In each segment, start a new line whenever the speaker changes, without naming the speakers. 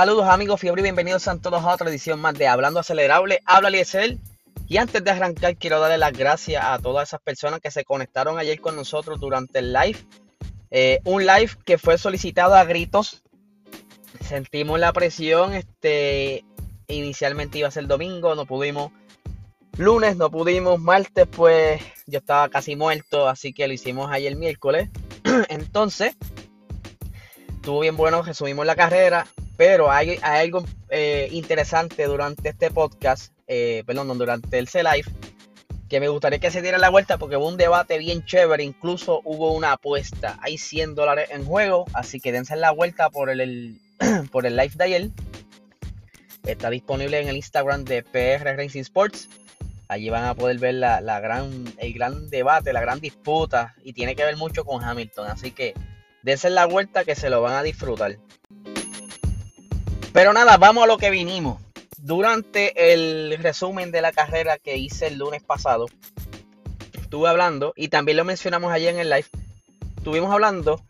Saludos amigos fiebre y bienvenidos a todos a otra edición más de Hablando Acelerable. Habla Liesel. Y antes de arrancar quiero darle las gracias a todas esas personas que se conectaron ayer con nosotros durante el live. Eh, un live que fue solicitado a gritos. Sentimos la presión. Este, inicialmente iba a ser domingo, no pudimos. Lunes no pudimos, martes pues yo estaba casi muerto, así que lo hicimos ayer miércoles. Entonces, estuvo bien bueno, resumimos la carrera, pero hay, algo eh, interesante durante este podcast, eh, perdón, durante el C-Live, que me gustaría que se diera la vuelta porque hubo un debate bien chévere, incluso hubo una apuesta. Hay 100 dólares en juego, así que dense la vuelta por el, por el live de ayer. Está disponible en el Instagram de PR Racing Sports. Allí van a poder ver la, la, gran, el gran debate, la gran disputa y tiene que ver mucho con Hamilton. Así que dense la vuelta que se lo van a disfrutar. Pero nada, vamos a lo que vinimos. Durante el resumen de la carrera que hice el lunes pasado, estuve hablando, y también lo mencionamos ayer en el live, estuvimos hablando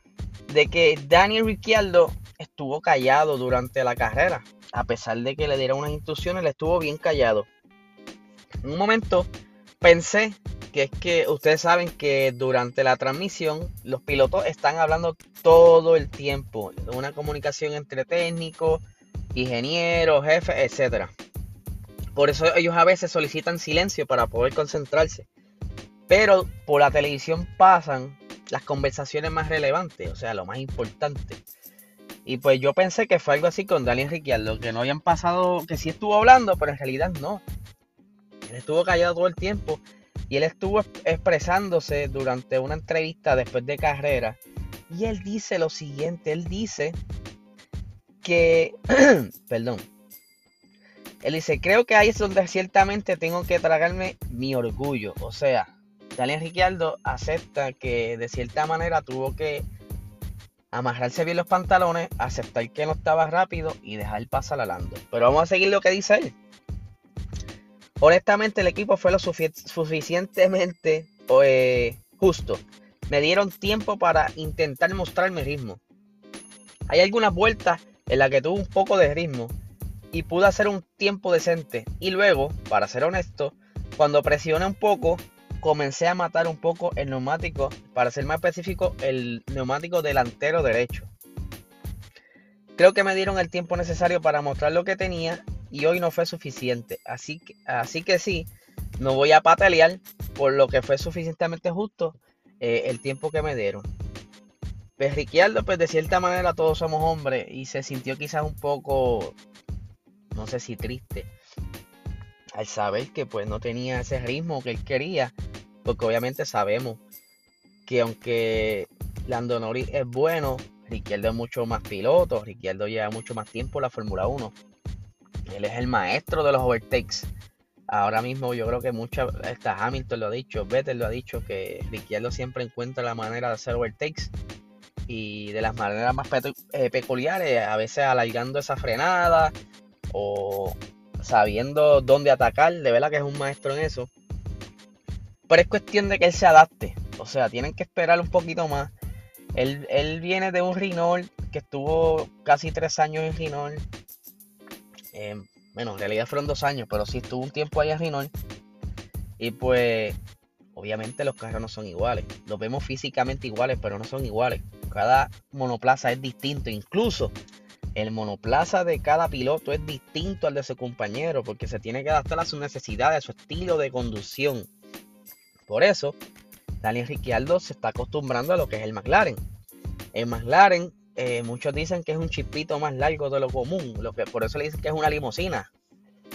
de que Daniel Ricciardo estuvo callado durante la carrera. A pesar de que le dieron unas instrucciones, le estuvo bien callado. En un momento pensé que es que ustedes saben que durante la transmisión los pilotos están hablando todo el tiempo. Una comunicación entre técnicos, ingenieros, jefes, etc. Por eso ellos a veces solicitan silencio para poder concentrarse. Pero por la televisión pasan las conversaciones más relevantes, o sea, lo más importante. Y pues yo pensé que fue algo así con Daniel Ricciardo, que no habían pasado, que sí estuvo hablando, pero en realidad no. Él estuvo callado todo el tiempo y él estuvo expresándose durante una entrevista después de carrera. Y él dice lo siguiente, él dice que, perdón, él dice, creo que ahí es donde ciertamente tengo que tragarme mi orgullo. O sea, Daniel Ricciardo acepta que de cierta manera tuvo que amarrarse bien los pantalones, aceptar que no estaba rápido y dejar pasar a Lando. Pero vamos a seguir lo que dice él. Honestamente el equipo fue lo suficientemente eh, justo. Me dieron tiempo para intentar mostrar mi ritmo. Hay algunas vueltas en la que tuve un poco de ritmo y pude hacer un tiempo decente. Y luego, para ser honesto, cuando presioné un poco, comencé a matar un poco el neumático, para ser más específico, el neumático delantero derecho. Creo que me dieron el tiempo necesario para mostrar lo que tenía y hoy no fue suficiente. Así que, así que sí, no voy a patalear por lo que fue suficientemente justo eh, el tiempo que me dieron. Pues Ricciardo, pues de cierta manera todos somos hombres y se sintió quizás un poco, no sé si triste, al saber que pues no tenía ese ritmo que él quería, porque obviamente sabemos que aunque Lando Norris es bueno, Ricciardo es mucho más piloto, Ricciardo lleva mucho más tiempo en la Fórmula 1. Él es el maestro de los overtakes. Ahora mismo yo creo que mucha, hasta Hamilton lo ha dicho, Vettel lo ha dicho, que Ricciardo siempre encuentra la manera de hacer overtakes y de las maneras más eh, peculiares, a veces alargando esa frenada o sabiendo dónde atacar, de verdad que es un maestro en eso. Pero es cuestión de que él se adapte, o sea, tienen que esperar un poquito más. Él, viene de un Renault que estuvo casi tres años en Renault. Eh, bueno, en realidad fueron dos años, pero sí estuvo un tiempo ahí en Renault. Y pues, obviamente los carros no son iguales. Los vemos físicamente iguales, pero no son iguales. Cada monoplaza es distinto. Incluso el monoplaza de cada piloto es distinto al de su compañero porque se tiene que adaptar a sus necesidades, a su estilo de conducción. Por eso, Daniel Ricciardo se está acostumbrando a lo que es el McLaren. El McLaren, eh, muchos dicen que es un chipito más largo de lo común, lo que, por eso le dicen que es una limusina.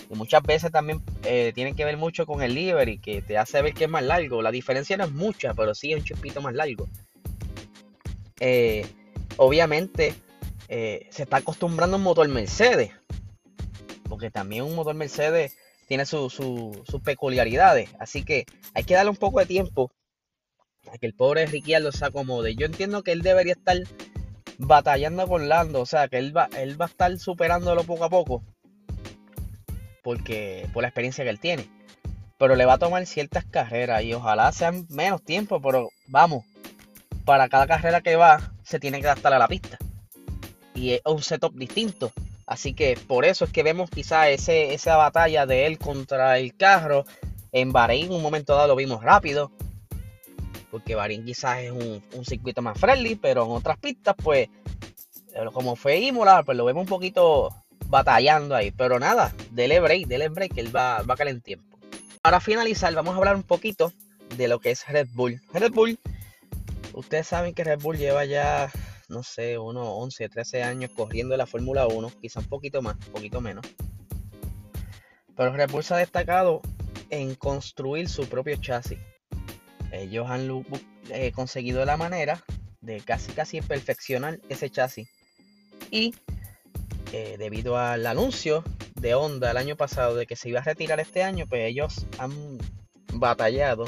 Y muchas veces también eh, tienen que ver mucho con el livery, que te hace ver que es más largo. La diferencia no es mucha, pero sí es un chipito más largo. Eh, obviamente eh, se está acostumbrando a un motor Mercedes. Porque también un motor Mercedes tiene sus peculiaridades. Así que hay que darle un poco de tiempo a que el pobre Ricciardo se acomode. Yo entiendo que él debería estar batallando con Lando. O sea, que él va, él va a estar superándolo poco a poco. Porque por la experiencia que él tiene. Pero le va a tomar ciertas carreras y ojalá sean menos tiempo. Pero vamos, para cada carrera que va, se tiene que adaptar a la pista. Y es un setup distinto. Así que por eso es que vemos quizá ese, esa batalla de él contra el carro. En Bahrein, un momento dado lo vimos rápido. Porque Bahrein quizás es un, circuito más friendly, pero en otras pistas, pues, como fue Imola, pues lo vemos un poquito batallando ahí. Pero nada, dele break, dele break, que él va, va a caer en tiempo. Para finalizar, vamos a hablar un poquito de lo que es Red Bull. Red Bull, ustedes saben que Red Bull lleva ya no sé, unos 11, 13 años corriendo la Fórmula 1, quizá un poquito más, un poquito menos. Pero Red Bull se ha destacado en construir su propio chasis. Ellos han eh, conseguido la manera de casi casi perfeccionar ese chasis. Y eh, debido al anuncio de Honda el año pasado de que se iba a retirar este año, pues ellos han batallado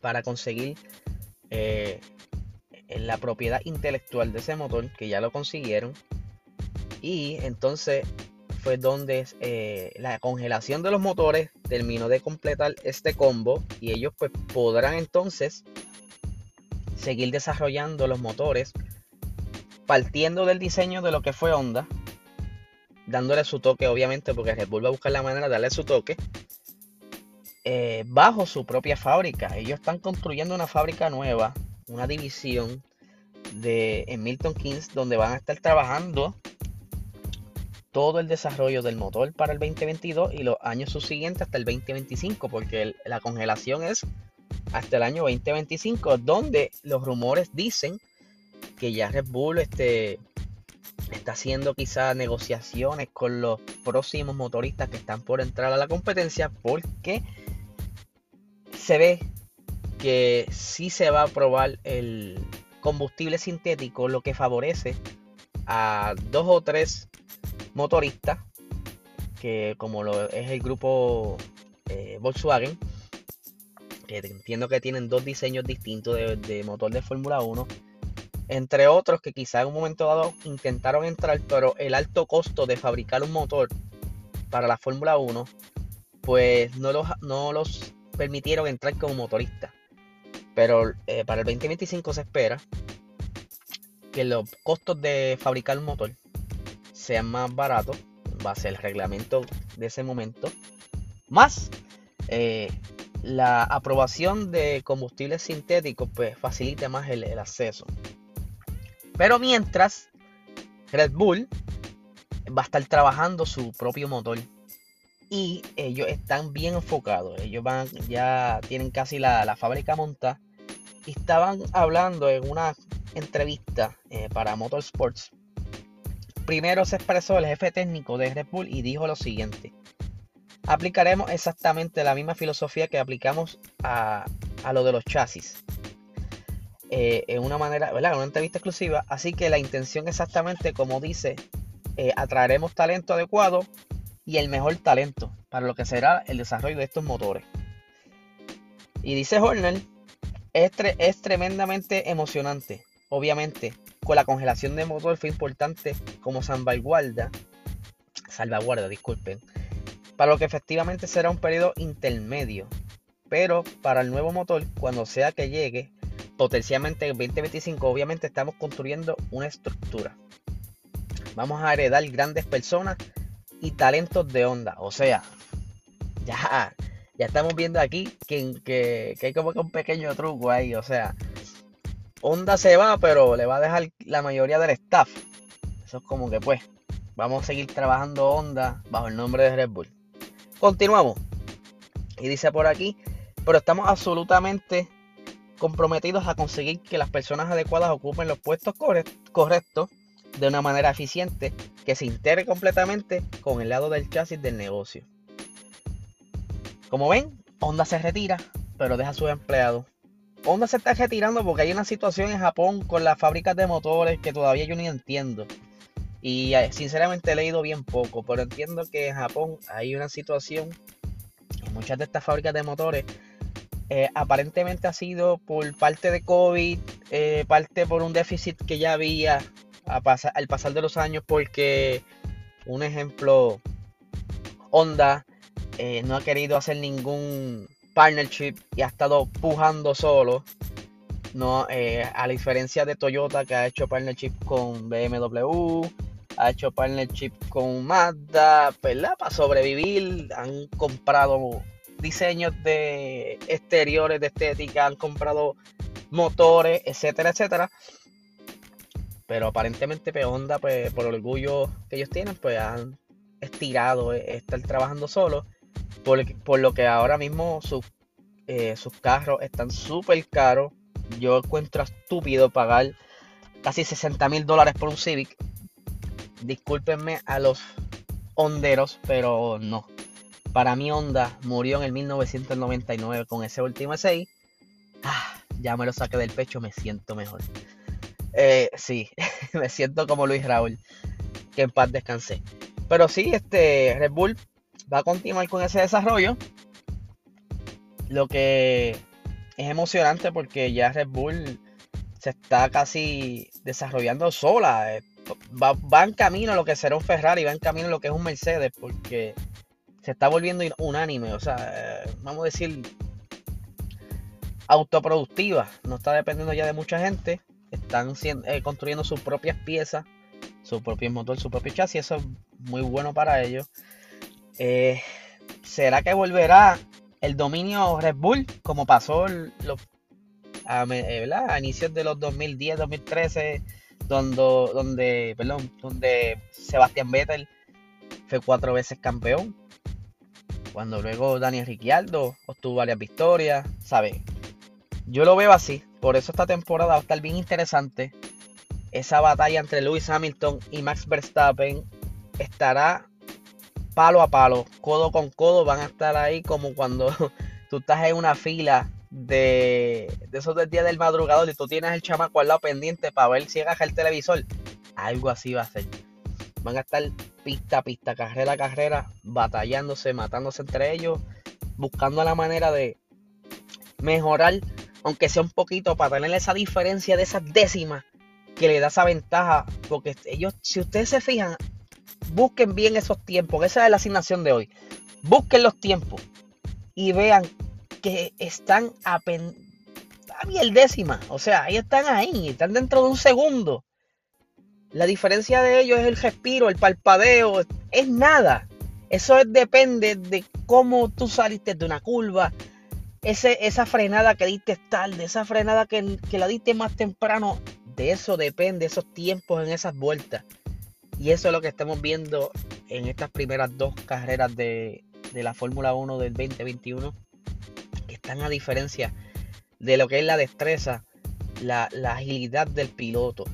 para conseguir eh, la propiedad intelectual de ese motor, que ya lo consiguieron. Y entonces fue donde eh, la congelación de los motores terminó de completar este combo y ellos pues podrán entonces seguir desarrollando los motores partiendo del diseño de lo que fue Honda dándole su toque obviamente porque Red Bull va a buscar la manera de darle su toque eh, bajo su propia fábrica. Ellos están construyendo una fábrica nueva una división de en Milton Keynes donde van a estar trabajando todo el desarrollo del motor para el 2022 y los años subsiguientes hasta el 2025 porque la congelación es hasta el año 2025 donde los rumores dicen que ya Red Bull este, está haciendo quizás negociaciones con los próximos motoristas que están por entrar a la competencia porque se ve que sí se va a probar el combustible sintético, lo que favorece a dos o tres motoristas, que como lo es el grupo eh, Volkswagen, que entiendo que tienen dos diseños distintos de, motor de Fórmula 1, entre otros que quizá en un momento dado intentaron entrar, pero el alto costo de fabricar un motor para la Fórmula 1, pues no los, no los permitieron entrar como motoristas. Pero eh, para el 2025 se espera que los costos de fabricar un motor sean más baratos, va a ser el reglamento de ese momento, más eh, la aprobación de combustibles sintéticos, pues facilite más el, el acceso. Pero mientras, Red Bull va a estar trabajando su propio motor y ellos están bien enfocados. Ellos van, ya tienen casi la, fábrica montada estaban hablando en una entrevista eh, para Motorsports. Primero se expresó el jefe técnico de Red Bull y dijo lo siguiente. Aplicaremos exactamente la misma filosofía que aplicamos a, lo de los chasis. Eh, en una manera, ¿verdad? Una entrevista exclusiva. Así que la intención exactamente como dice, eh, atraeremos talento adecuado y el mejor talento para lo que será el desarrollo de estos motores. Y dice Horner, es, es tremendamente emocionante. Obviamente, con la congelación de motor fue importante como salvaguarda, salvaguarda, disculpen, para lo que efectivamente será un periodo intermedio. Pero para el nuevo motor, cuando sea que llegue, potencialmente en 2025, obviamente estamos construyendo una estructura. Vamos a heredar grandes personas y talentos de onda. O sea, ya, ya estamos viendo aquí que, que, hay como que un pequeño truco ahí. O sea, Honda se va, pero le va a dejar la mayoría del staff. Eso es como que pues, vamos a seguir trabajando Honda bajo el nombre de Red Bull. Continuamos. Y dice por aquí, pero estamos absolutamente comprometidos a conseguir que las personas adecuadas ocupen los puestos correctos de una manera eficiente que se integre completamente con el lado del chasis del negocio. Como ven, Honda se retira, pero deja a sus empleados. Honda se está retirando porque hay una situación en Japón con las fábricas de motores que todavía yo ni entiendo. Y eh, sinceramente he leído bien poco, pero entiendo que en Japón hay una situación en muchas de estas fábricas de motores. Eh, aparentemente ha sido por parte de COVID, eh, parte por un déficit que ya había al pasar de los años porque, un ejemplo, Honda eh, no ha querido hacer ningún partnership y ha estado pujando solo. No, eh, a la diferencia de Toyota que ha hecho partnership con BMW, ha hecho partnership con Mazda, ¿verdad? Para sobrevivir. Han comprado diseños de exteriores, de estética, han comprado motores, etcétera, etcétera. Pero aparentemente pues, Honda, pues, por el orgullo que ellos tienen, pues han estirado eh, estar trabajando solo. Por, por lo que ahora mismo sus, eh, sus carros están súper caros. Yo encuentro estúpido pagar casi 60 mil dólares por un Civic. Discúlpenme a los honderos, pero no. Para mí Honda murió en el 1999 con ese último 6. Ah, ya me lo saqué del pecho, me siento mejor. Eh, sí, me siento como Luis Raúl. Que en paz descansé. Pero sí, este Red Bull va a continuar con ese desarrollo. Lo que es emocionante porque ya Red Bull se está casi desarrollando sola. Eh, va, en camino lo que será un Ferrari, va en camino lo que es un Mercedes, porque se está volviendo unánime. O sea, eh, vamos a decir, autoproductiva. No está dependiendo ya de mucha gente. Están eh, construyendo sus propias piezas, su propio motor, su propio chasis. Eso es muy bueno para ellos. ¿Será que volverá el dominio Red Bull como pasó eh, a inicios de los 2010, 2013, donde, donde, perdón, donde Sebastián Vettel fue cuatro veces campeón. Cuando luego Daniel Ricciardo obtuvo varias victorias, ¿sabes? Yo lo veo así. Por eso esta temporada va a estar bien interesante. Esa batalla entre Lewis Hamilton y Max Verstappen estará palo a palo, codo con codo. Van a estar ahí como cuando tú estás en una fila de, esos del día del madrugador y tú tienes el chamaco al lado pendiente para ver si agaja el televisor, algo así va a ser. Van a estar pista a pista, carrera a carrera, batallándose, matándose entre ellos, buscando la manera de mejorar, aunque sea un poquito, para tener esa diferencia de esas décimas que le da esa ventaja. Porque ellos, si ustedes se fijan, busquen bien esos tiempos, esa es la asignación de hoy. Busquen los tiempos y vean que están a, pen... el décima. O sea, ahí están ahí, están dentro de un segundo. La diferencia de ellos es el respiro, el palpadeo, es nada. Eso depende de cómo tú saliste de una curva, ese, esa frenada que diste tarde, esa frenada que, la diste más temprano. De eso depende esos tiempos en esas vueltas. Y eso es lo que estamos viendo en estas primeras dos carreras de, de la Fórmula 1 del 2021 están a diferencia de lo que es la destreza, la, agilidad del piloto.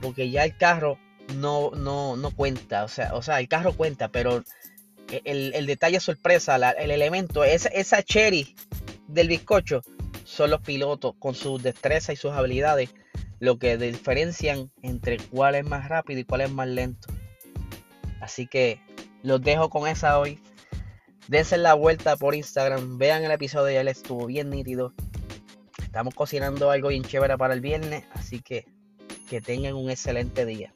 Porque ya el carro no, no, no cuenta. O sea, o sea, el carro cuenta, pero el, detalle sorpresa, el elemento, esa, esa cherry del bizcocho, son los pilotos con su destreza y sus habilidades lo que diferencian entre cuál es más rápido y cuál es más lento. Así que los dejo con esa hoy. Dense la vuelta por Instagram, vean el episodio, ya les estuvo bien nítido. Estamos cocinando algo bien chévere para el viernes, así que que tengan un excelente día.